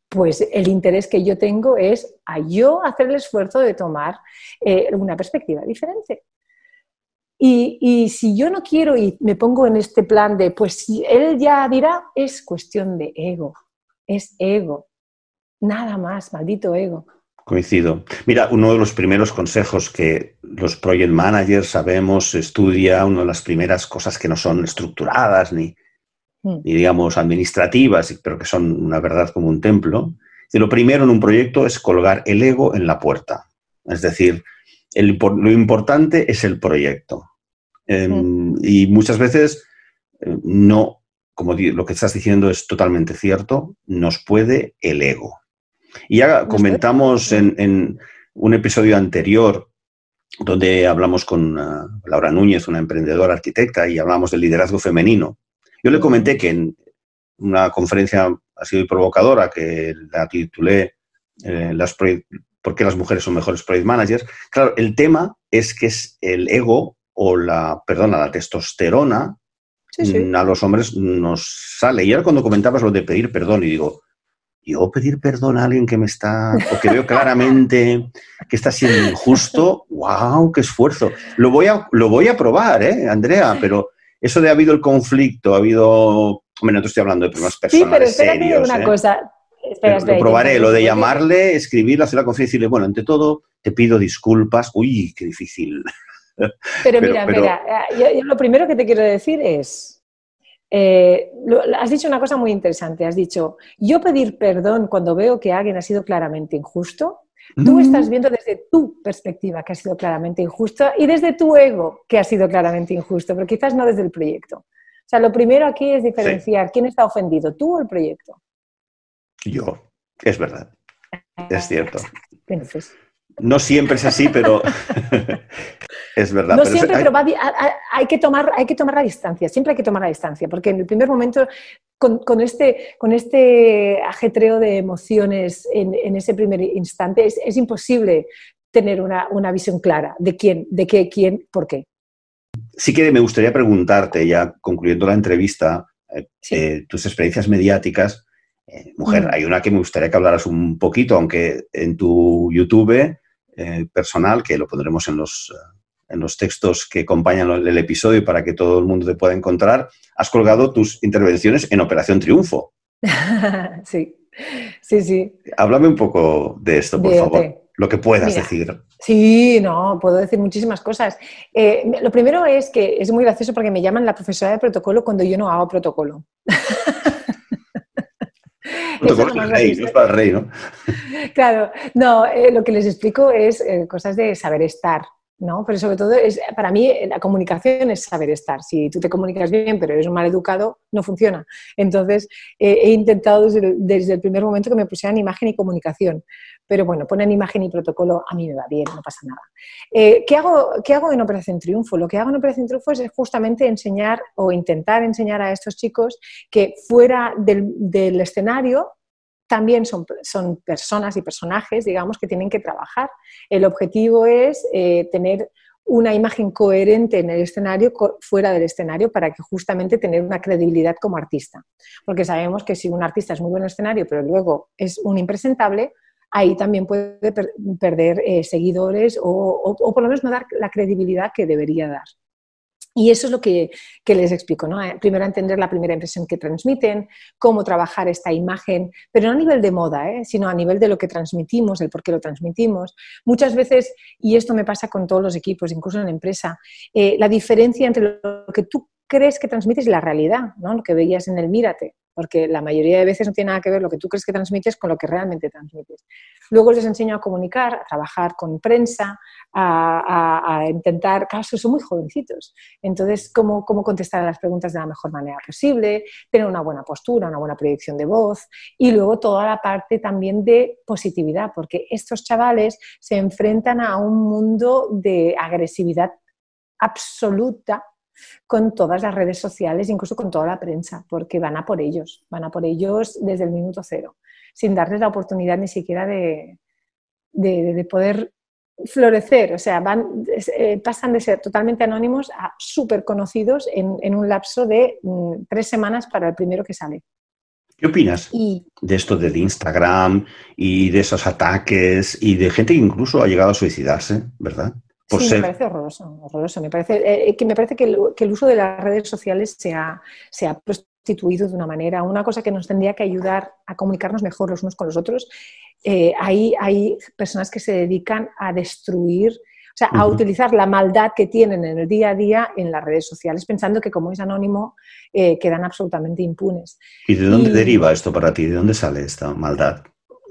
Pues el interés que yo tengo es a yo hacer el esfuerzo de tomar eh, una perspectiva diferente. Y, si yo no quiero y me pongo en este plan de, pues si él ya dirá, es cuestión de ego, es ego, nada más, maldito ego.
Coincido. Mira, uno de los primeros consejos que los project managers sabemos, estudia, una de las primeras cosas que no son estructuradas ni, hmm. ni digamos, administrativas, pero que son una verdad como un templo. Y lo primero en un proyecto es colgar el ego en la puerta. Es decir, lo importante es el proyecto. Em, y muchas veces eh, no, como lo que estás diciendo es totalmente cierto, nos puede el ego. Y ya comentamos en, un episodio anterior donde hablamos con uh, Laura Núñez, una emprendedora arquitecta, y hablamos del liderazgo femenino. Yo le comenté que en una conferencia así provocadora que la titulé eh, las ¿Por qué las mujeres son mejores project managers? Claro, el tema es que es el ego o la, perdona, la testosterona a los hombres nos sale. Y ahora cuando comentabas lo de pedir perdón, y digo, yo pedir perdón a alguien que me está, o que veo claramente que está siendo injusto, wow, qué esfuerzo. Lo voy a, lo voy a probar, ¿eh, Andrea? Pero eso de ha habido el conflicto, ha habido, bueno, no te estoy hablando de problemas personales sí, pero una ¿eh? cosa. lo probaré, lo de llamarle, escribirle, hacer la confianza y decirle, bueno, ante todo, te pido disculpas. Uy, qué difícil.
Pero, mira, mira, eh, lo primero que te quiero decir es, eh, has dicho una cosa muy interesante, has dicho, yo pedir perdón cuando veo que alguien ha sido claramente injusto, tú estás viendo desde tu perspectiva que ha sido claramente injusto y desde tu ego que ha sido claramente injusto, pero quizás no desde el proyecto. O sea, lo primero aquí es diferenciar quién está ofendido, tú o el proyecto.
Yo, es verdad, es cierto. (laughs) Pues, no siempre es así, pero (laughs) es verdad.
No siempre, pero hay, que tomar, hay que tomar la distancia, siempre hay que tomar la distancia, porque en el primer momento, con, este, con este ajetreo de emociones en, ese primer instante, es, imposible tener una, visión clara de quién, de qué, quién, por qué.
Sí que me gustaría preguntarte, ya concluyendo la entrevista, eh, eh, tus experiencias mediáticas. Eh, mujer, mm. hay una que me gustaría que hablaras un poquito, aunque en tu YouTube personal, que lo pondremos en los, en los textos que acompañan el episodio para que todo el mundo te pueda encontrar, has colgado tus intervenciones en Operación Triunfo. (laughs)
sí, sí, sí.
Háblame un poco de esto, por favor. Lo que puedas decir.
Sí, no, puedo decir muchísimas cosas. Eh, lo primero es que es muy gracioso porque me llaman la profesora de protocolo cuando yo no hago protocolo. (laughs)
rey, ¿no? (laughs)
Claro, no, eh, lo que les explico es eh, cosas de saber estar, ¿no? Pero sobre todo, es, para mí la comunicación es saber estar. Si tú te comunicas bien, pero eres un mal educado, no funciona. Entonces, he intentado desde, el primer momento que me pusieran imagen y comunicación. Pero bueno, ponen imagen y protocolo, a mí me va bien, no pasa nada. Eh, ¿qué, hago, ¿Qué hago en Operación Triunfo? Lo que hago en Operación Triunfo es justamente enseñar o intentar enseñar a estos chicos que fuera del, del escenario también son, son, personas y personajes, digamos, que tienen que trabajar. El objetivo es eh, tener una imagen coherente en el escenario, fuera del escenario, para que justamente tener una credibilidad como artista. Porque sabemos que si un artista es muy buen escenario, pero luego es un impresentable, ahí también puede perder eh, seguidores o, por lo menos no dar la credibilidad que debería dar. Y eso es lo que, les explico, ¿no? Eh, primero entender la primera impresión que transmiten, cómo trabajar esta imagen, pero no a nivel de moda, ¿eh? sino a nivel de lo que transmitimos, el por qué lo transmitimos. Muchas veces, y esto me pasa con todos los equipos, incluso en la empresa, eh, la diferencia entre lo que tú crees que transmites y la realidad, ¿no? lo que veías en el mírate porque la mayoría de veces no tiene nada que ver lo que tú crees que transmites con lo que realmente transmites. Luego les enseño a comunicar, a trabajar con prensa, a, intentar, claro, son muy jovencitos, entonces cómo, cómo contestar a las preguntas de la mejor manera posible, tener una buena postura, una buena proyección de voz y luego toda la parte también de positividad, porque estos chavales se enfrentan a un mundo de agresividad absoluta con todas las redes sociales, incluso con toda la prensa, porque van a por ellos, van a por ellos desde el minuto cero, sin darles la oportunidad ni siquiera de, de, poder florecer, o sea, van, eh, pasan de ser totalmente anónimos a súper conocidos en, un lapso de mm, tres semanas para el primero que sale.
¿Qué opinas de esto del Instagram y de esos ataques y de gente que incluso ha llegado a suicidarse, verdad?
Sí, me parece horroroso, horroroso. Me parece, eh, eh, que, me parece que el, uso de las redes sociales se ha, se ha prostituido de una manera, una cosa que nos tendría que ayudar a comunicarnos mejor los unos con los otros. Eh, hay, hay personas que se dedican a destruir, o sea, a utilizar la maldad que tienen en el día a día en las redes sociales, pensando que como es anónimo, quedan absolutamente impunes.
¿Y de dónde deriva esto para ti? ¿De dónde sale esta maldad?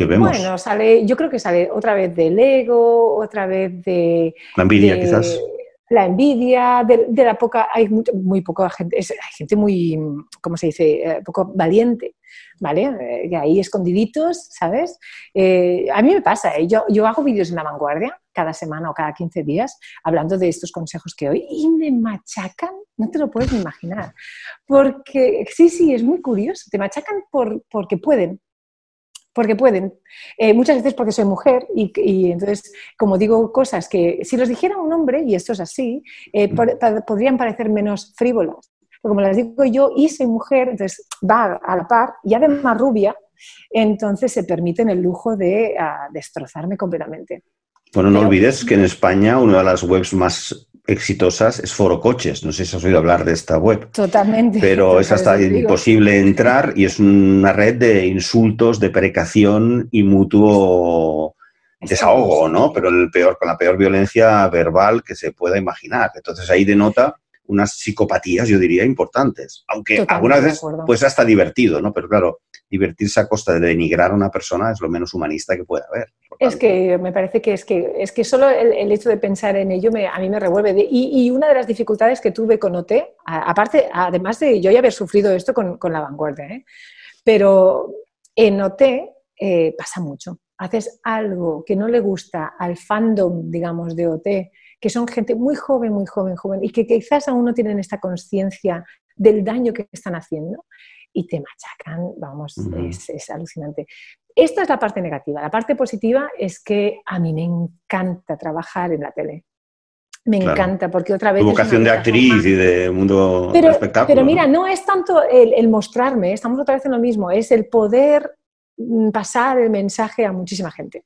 Bueno, sale, yo creo que sale otra vez del ego, otra vez de...
La envidia, quizás.
La envidia, de, la poca, hay muy poca gente, hay gente muy, ¿cómo se dice?, eh, poco valiente, ¿vale? Eh, ahí escondiditos, ¿sabes? Eh, a mí me pasa, yo, yo hago vídeos en la vanguardia cada semana o cada 15 días hablando de estos consejos que hoy y me machacan, no te lo puedes imaginar, porque sí, sí, es muy curioso, te machacan por, porque pueden, porque pueden. Eh, muchas veces porque soy mujer y, entonces, como digo cosas que si los dijera un hombre, y esto es así, eh, podrían parecer menos frívolas. Pero como las digo yo y soy mujer, entonces va a la par y además rubia, entonces se permiten el lujo de ah, destrozarme completamente.
Bueno, no olvides que en España una de las webs más exitosas es Foro Coches. No sé si has oído hablar de esta web.
Totalmente.
Pero (laughs) es hasta imposible entrar y es una red de insultos, de precación y mutuo desahogo, ¿no? Pero el peor, con la peor violencia verbal que se pueda imaginar. Entonces ahí denota unas psicopatías, yo diría, importantes. Aunque algunas veces pues hasta divertido, ¿no? Pero claro, divertirse a costa de denigrar a una persona es lo menos humanista que puede haber.
Es que me parece que es que, es que solo el, hecho de pensar en ello me, a mí me revuelve. y, una de las dificultades que tuve con OT, aparte, además de yo ya haber sufrido esto con, con la vanguardia, ¿eh? pero en OT eh, pasa mucho. Haces algo que no le gusta al fandom, digamos, de OT, que son gente muy joven, muy joven, joven, y que quizás aún no tienen esta conciencia del daño que están haciendo y te machacan, vamos, es, alucinante. Esta es la parte negativa. La parte positiva es que a mí me encanta trabajar en la tele. Me encanta, porque otra vez...
Tu vocación de actriz y de mundo
pero,
espectáculo.
Pero mira, no es tanto el, mostrarme, estamos otra vez en lo mismo, es el poder mm, pasar el mensaje a muchísima gente.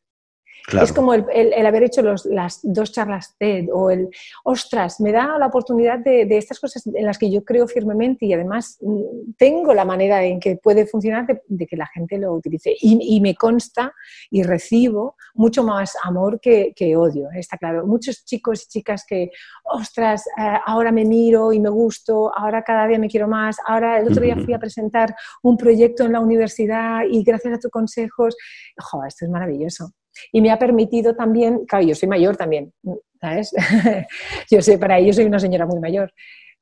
Es como el, haber hecho las dos charlas TED o el, ostras, me da la oportunidad de, estas cosas en las que yo creo firmemente y además mm, tengo la manera en que puede funcionar de, que la gente lo utilice. Y, me consta y recibo mucho más amor que, odio, ¿eh? está claro. Muchos chicos y chicas que, ostras, eh, ahora me miro y me gusto, ahora cada día me quiero más, ahora el otro día fui a presentar un proyecto en la universidad y gracias a tus consejos, jo, esto es maravilloso. Y me ha permitido también, claro, yo soy mayor también, ¿sabes? (laughs) yo sé, para ello soy una señora muy mayor,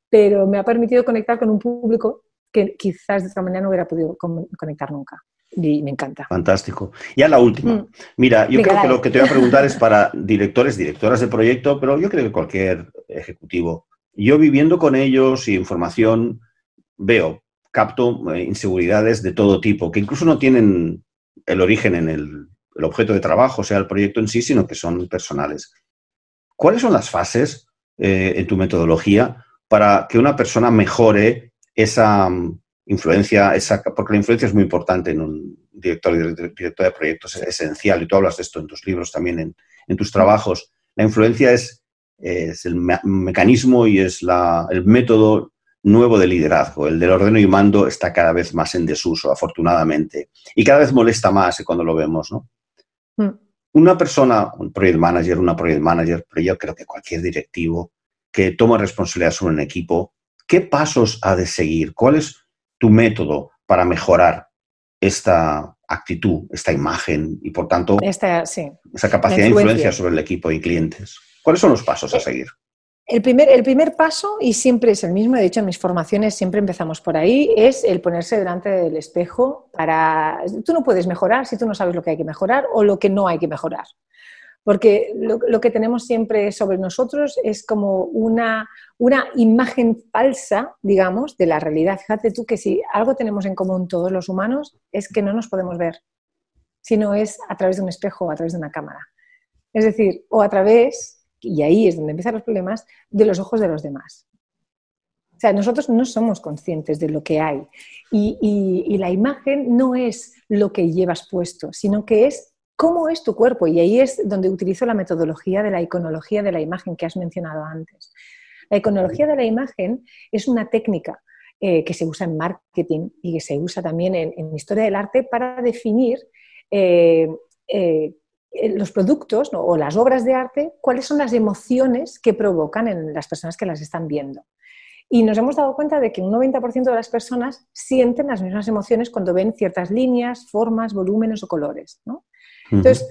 pero me ha permitido conectar con un público que quizás de otra manera no hubiera podido conectar nunca. Y me encanta.
Fantástico. Ya la última. Mm. Mira, yo creo que lo que te voy a preguntar es (laughs) para directores, directoras de proyecto, pero yo creo que cualquier ejecutivo. Yo viviendo con ellos y información, veo, capto eh, inseguridades de todo tipo, que incluso no tienen el origen en el el objeto de trabajo, sea el proyecto en sí, sino que son personales. ¿Cuáles son las fases eh, en tu metodología para que una persona mejore esa mm, influencia, porque la influencia es muy importante en un director, director de proyectos, es esencial, y tú hablas de esto en tus libros también, en, tus trabajos. La influencia es es el mecanismo y es el método nuevo de liderazgo. El del ordeno y mando está cada vez más en desuso, afortunadamente. Y cada vez molesta más cuando lo vemos, ¿no? Una persona, un project manager, una project manager, pero yo creo que cualquier directivo que toma responsabilidad sobre un equipo, ¿qué pasos ha de seguir? ¿Cuál es tu método para mejorar esta actitud, esta imagen y, por tanto, esa capacidad de influencia sobre el equipo y clientes? ¿Cuáles son los pasos a seguir?
El primer, el primer paso, y siempre es el mismo, de hecho en mis formaciones siempre empezamos por ahí, es el ponerse delante del espejo para... Tú no puedes mejorar si tú no sabes lo que hay que mejorar o lo que no hay que mejorar. Porque lo, que tenemos siempre sobre nosotros es como una, una imagen falsa, digamos, de la realidad. Fíjate tú que si algo tenemos en común todos los humanos es que no nos podemos ver, sino es a través de un espejo o a través de una cámara. Es decir, o a través y ahí es donde empiezan los problemas, de los ojos de los demás. O sea, nosotros no somos conscientes de lo que hay y, la imagen no es lo que llevas puesto, sino que es cómo es tu cuerpo. Y ahí es donde utilizo la metodología de la iconología de la imagen que has mencionado antes. La iconología de la imagen es una técnica eh, que se usa en marketing y que se usa también en, historia del arte para definir eh, eh, los productos o las obras de arte, cuáles son las emociones que provocan en las personas que las están viendo. Y nos hemos dado cuenta de que un 90% de las personas sienten las mismas emociones cuando ven ciertas líneas, formas, volúmenes o colores. Entonces,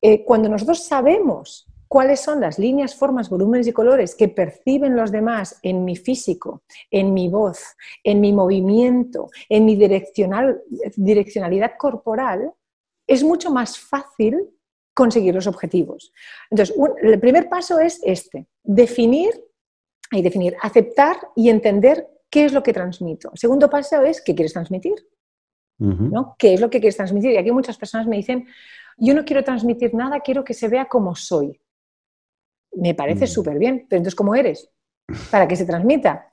eh, cuando nosotros sabemos cuáles son las líneas, formas, volúmenes y colores que perciben los demás en mi físico, en mi voz, en mi movimiento, en mi direccionalidad corporal, es mucho más fácil conseguir los objetivos. Entonces, el primer paso es este, definir y definir, aceptar y entender qué es lo que transmito. El segundo paso es qué quieres transmitir. ¿no? ¿Qué es lo que quieres transmitir? Y aquí muchas personas me dicen, yo no quiero transmitir nada, quiero que se vea como soy. Me parece mm. súper bien, pero entonces, ¿cómo eres? Para que se transmita.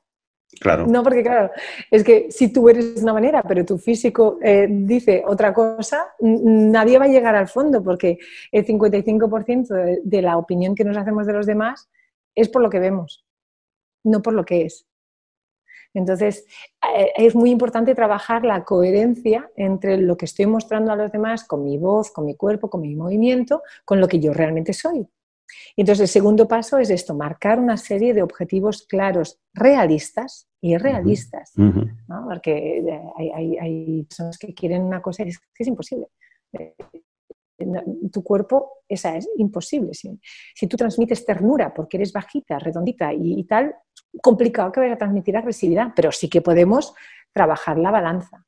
Claro.
No, porque claro, es que si tú eres de una manera, pero tu físico eh, dice otra cosa, nadie va a llegar al fondo, porque el 55% de, la opinión que nos hacemos de los demás es por lo que vemos, no por lo que es. Entonces, eh, es muy importante trabajar la coherencia entre lo que estoy mostrando a los demás con mi voz, con mi cuerpo, con mi movimiento, con lo que yo realmente soy. Entonces, el segundo paso es esto, marcar una serie de objetivos claros, realistas y realistas, porque eh, hay, personas que quieren una cosa y es que es imposible. Eh, tu cuerpo, esa es imposible. Si, tú transmites ternura porque eres bajita, redondita y, tal, complicado que vaya a transmitir agresividad, pero sí que podemos trabajar la balanza.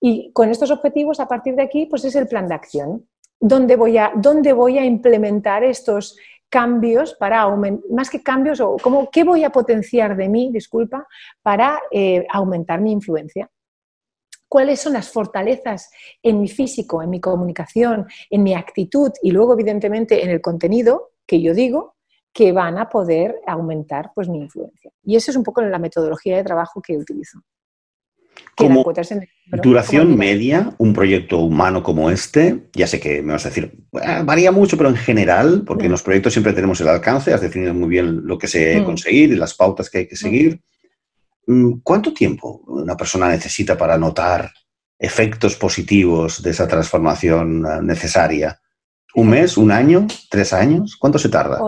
Y con estos objetivos, a partir de aquí, pues es el plan de acción. ¿Dónde voy a, dónde voy a implementar estos, cambios para aumentar, más que cambios, o como, ¿qué voy a potenciar de mí, disculpa, para eh, aumentar mi influencia? ¿Cuáles son las fortalezas en mi físico, en mi comunicación, en mi actitud y luego, evidentemente, en el contenido que yo digo que van a poder aumentar pues, mi influencia? Y eso es un poco la metodología de trabajo que utilizo.
Como duración media, un proyecto humano como este, ya sé que me vas a decir, varía mucho, pero en general, porque en los proyectos siempre tenemos el alcance, has definido muy bien lo que se debe mm. conseguir y las pautas que hay que seguir. Mm, ¿Cuánto tiempo una persona necesita para notar efectos positivos de esa transformación eh, necesaria? ¿Un mes? ¿Un año? ¿Tres años? ¿Cuánto se tarda?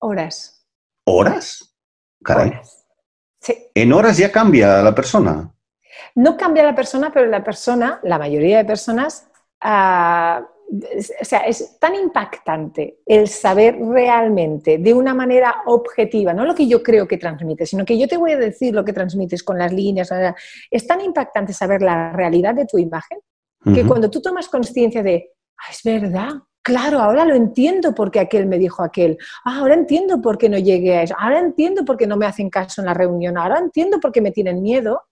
horas.
¿Horas? Caray. En horas ya cambia la persona.
No cambia la persona, pero la persona, la mayoría de personas, ah, o sea, es tan impactante el saber realmente, de una manera objetiva, no lo que yo creo que transmites, sino que yo te voy a decir lo que transmites con las líneas. Es tan impactante saber la realidad de tu imagen que cuando tú tomas conciencia de, ah, es verdad, claro, ahora lo entiendo porque aquel me dijo aquel, ah, ahora entiendo por qué no llegué a eso, ahora entiendo por qué no me hacen caso en la reunión, ahora entiendo por qué me tienen miedo,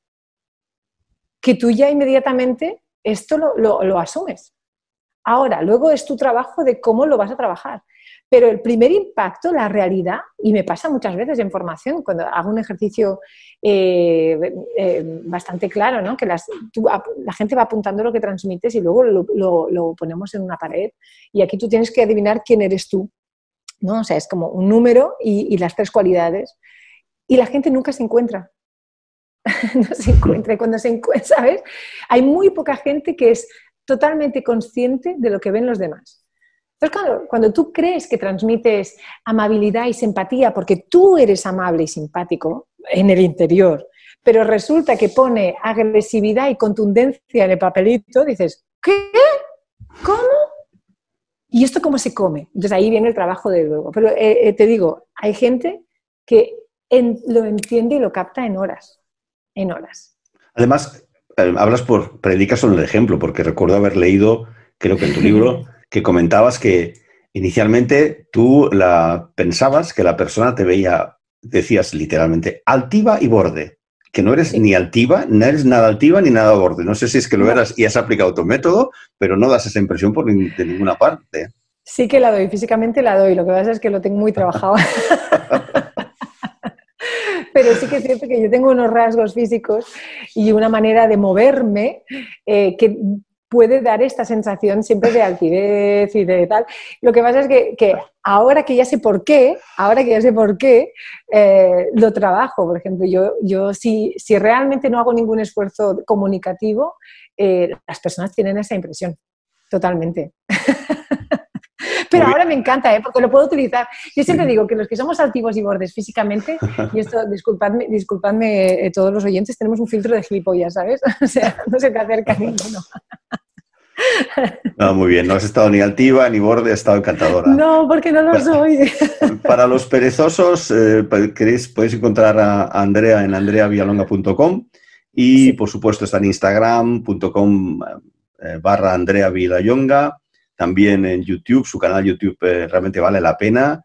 que tú ya inmediatamente esto lo, asumes. Ahora, luego es tu trabajo de cómo lo vas a trabajar. Pero el primer impacto, la realidad, y me pasa muchas veces en formación, cuando hago un ejercicio eh, eh, bastante claro, ¿no? que la gente va apuntando lo que transmites y luego lo, lo, ponemos en una pared. Y aquí tú tienes que adivinar quién eres tú ¿no? O sea, es como un número y, las tres cualidades. Y la gente nunca se encuentra. (laughs) no se encuentra. Y cuando se encuentra, ¿sabes? Hay muy poca gente que es totalmente consciente de lo que ven los demás. Entonces, cuando, cuando tú crees que transmites amabilidad y simpatía porque tú eres amable y simpático en el interior, pero resulta que pone agresividad y contundencia en el papelito, dices, ¿qué? ¿Cómo? ¿Y esto cómo se come? Entonces ahí viene el trabajo de luego. Pero eh, eh, te digo, hay gente que lo entiende y lo capta en horas, en horas.
Además, eh, hablas por, predicas sobre el ejemplo, porque recuerdo haber leído, creo que en tu libro, (laughs) que comentabas que inicialmente tú la pensabas que la persona te veía, decías literalmente, altiva y borde que no eres ni altiva, no eres nada altiva ni nada borde. No sé si es que lo eras y has aplicado tu método, pero no das esa impresión por de ninguna parte.
Sí que la doy, físicamente la doy, lo que pasa es que lo tengo muy trabajado. (laughs) pero sí que es cierto que yo tengo unos rasgos físicos y una manera de moverme eh, que puede dar esta sensación siempre de altivez y de tal. Lo que pasa es que, ahora que ya sé por qué, ahora que ya sé por qué, eh, lo trabajo. Por ejemplo, yo, yo si, si realmente no hago ningún esfuerzo comunicativo, eh, las personas tienen esa impresión, totalmente. (laughs) Pero ahora me encanta, ¿eh? porque lo puedo utilizar. Yo siempre digo que los que somos altivos y bordes físicamente, y esto, (laughs) disculpadme, disculpadme todos los oyentes, tenemos un filtro de gilipollas, ¿sabes? (laughs) O sea, no se te acerca ninguno.
No, muy bien, no has estado ni altiva ni borde, has estado encantadora.
No, porque no lo soy. (laughs)
Para los perezosos, eh, queréis, podéis encontrar a Andrea en andreavillalonga.com y por supuesto está en instagram.com eh, barra Andrea Villayonga, también en YouTube, su canal YouTube eh, realmente vale la pena.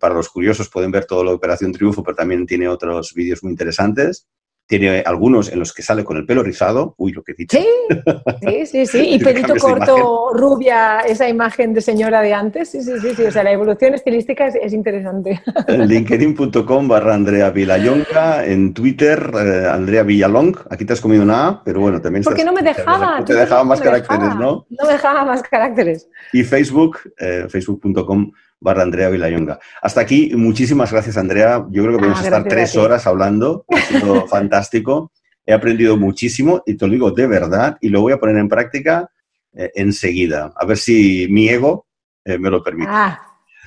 para los curiosos pueden ver todo lo de Operación Triunfo, pero también tiene otros vídeos muy interesantes. Tiene algunos en los que sale con el pelo rizado. Uy, lo que he dicho.
Sí, sí, sí. (laughs) Y pelito corto, rubia, esa imagen de señora de antes. Sí, sí, sí. sí. O sea, la evolución estilística es, interesante.
En linkedin.com barra Andrea Villayonga. En Twitter, eh, Andrea Villalong. Aquí te has comido una A, pero bueno, también
Porque no me dejaba.
te dejaba más caracteres, ¿no?
No me dejaba más caracteres.
Y Facebook, eh, facebook.com barra Andrea Vilayonga. Hasta aquí, muchísimas gracias, Andrea. Yo creo que podemos ah, estar tres horas hablando. Ha sido (laughs) fantástico. He aprendido muchísimo y te lo digo de verdad y lo voy a poner en práctica eh, enseguida. A ver si mi ego eh, me lo permite.
Ah,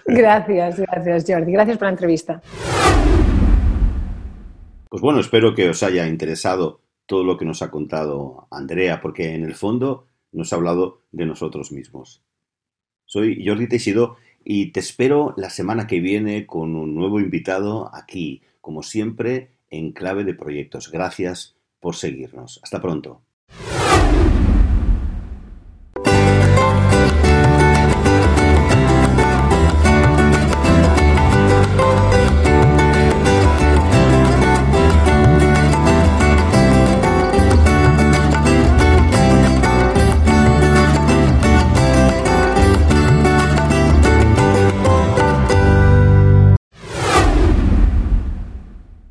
gracias, gracias, Jordi. Gracias por la entrevista.
Pues bueno, espero que os haya interesado todo lo que nos ha contado Andrea, porque en el fondo nos ha hablado de nosotros mismos. Soy Jordi Teixido y te espero la semana que viene con un nuevo invitado aquí, como siempre, en clave de proyectos. Gracias por seguirnos. Hasta pronto.